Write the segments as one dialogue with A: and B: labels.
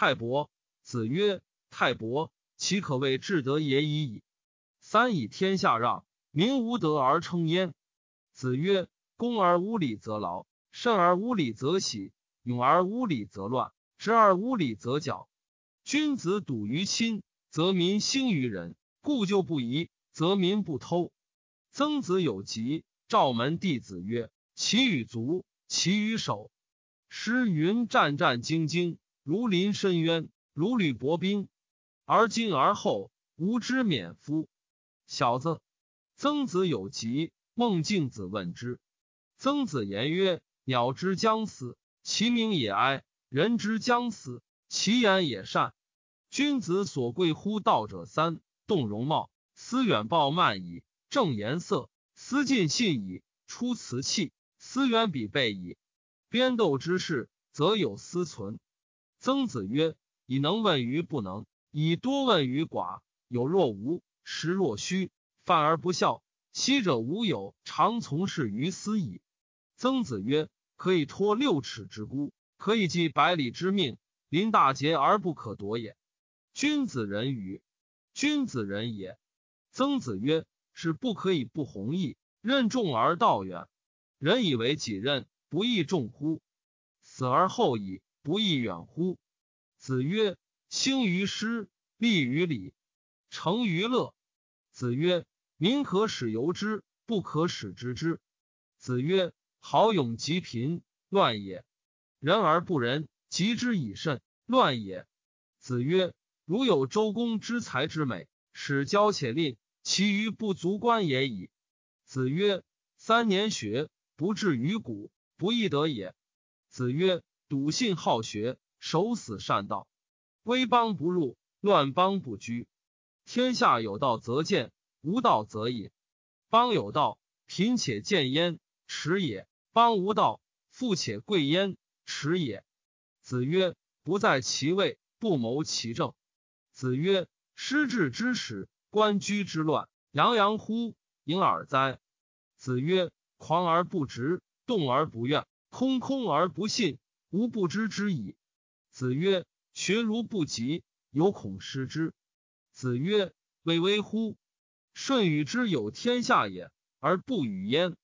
A: 太伯。子曰：太伯，其可谓至德也已矣。三以天下让，民无德而称焉。子曰：恭而无礼则劳，慎而无礼则喜，勇而无礼则乱，直而无礼则绞。君子笃于亲，则民兴于仁；故旧不移，则民不偷。曾子有疾，召门弟子曰：“其与足，其与手。”诗云：“战战兢兢，如临深渊，如履薄冰。而今而后，吾之免夫。”小子，曾子有疾。孟敬子问之，曾子言曰：“鸟之将死，其鸣也哀；人之将死，其言也善。君子所贵乎道者三：动容貌，思远暴慢矣；正颜色，思尽信矣；出辞器，思远彼备矣。边斗之事，则有思存。”曾子曰：“以能问于不能，以多问于寡。有若无，实若虚。”犯而不孝，昔者无有，常从事于斯矣。曾子曰：“可以托六尺之孤，可以寄百里之命，临大节而不可夺也。君子仁与？君子仁也。”曾子曰：“是不可以不弘毅，任重而道远。人以为己任，不亦重乎？死而后已，不亦远乎？”子曰：“兴于诗，立于礼，成于乐。”子曰。民可使由之，不可使知之。子曰：“好勇及贫，乱也；仁而不仁，及之以慎，乱也。”子曰：“如有周公之才之美，使骄且吝，其余不足观也已。”子曰：“三年学，不至于古，不亦得也。”子曰：“笃信好学，守死善道。威邦不入，乱邦不居。天下有道则见。”无道则隐，邦有道，贫且贱焉，耻也；邦无道，富且贵焉，耻也。子曰：“不在其位，不谋其政。”子曰：“失志之始，官居之乱，洋洋乎盈耳哉！”子曰：“狂而不直，动而不怨，空空而不信，吾不知之矣。”子曰：“学如不及，犹恐失之。”子曰：“巍巍乎！”舜与之有天下也，而不与焉。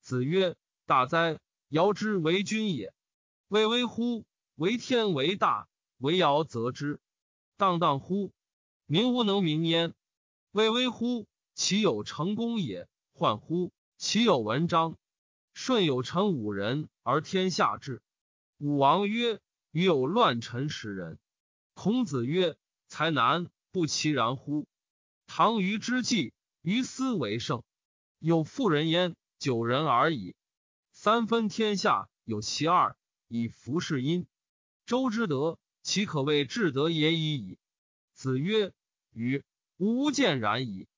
A: 子曰：“大哉！尧之为君也。巍巍乎！为天为大，为尧则之。荡荡乎！民无能名焉。巍巍乎！其有成功也。患乎！其有文章。舜有臣五人，而天下治。武王曰：‘与有乱臣十人。’孔子曰：‘才难，不其然乎？’唐虞之际。”于斯为盛，有妇人焉，九人而已。三分天下，有其二，以服事殷。周之德，其可谓至德也已矣。子曰：“与吾见然矣。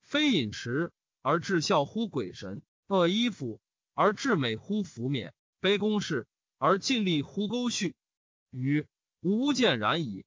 A: 非饮食而至孝乎鬼神，恶衣服而至美乎服冕，卑公事而尽力乎沟绪。与吾见然矣。”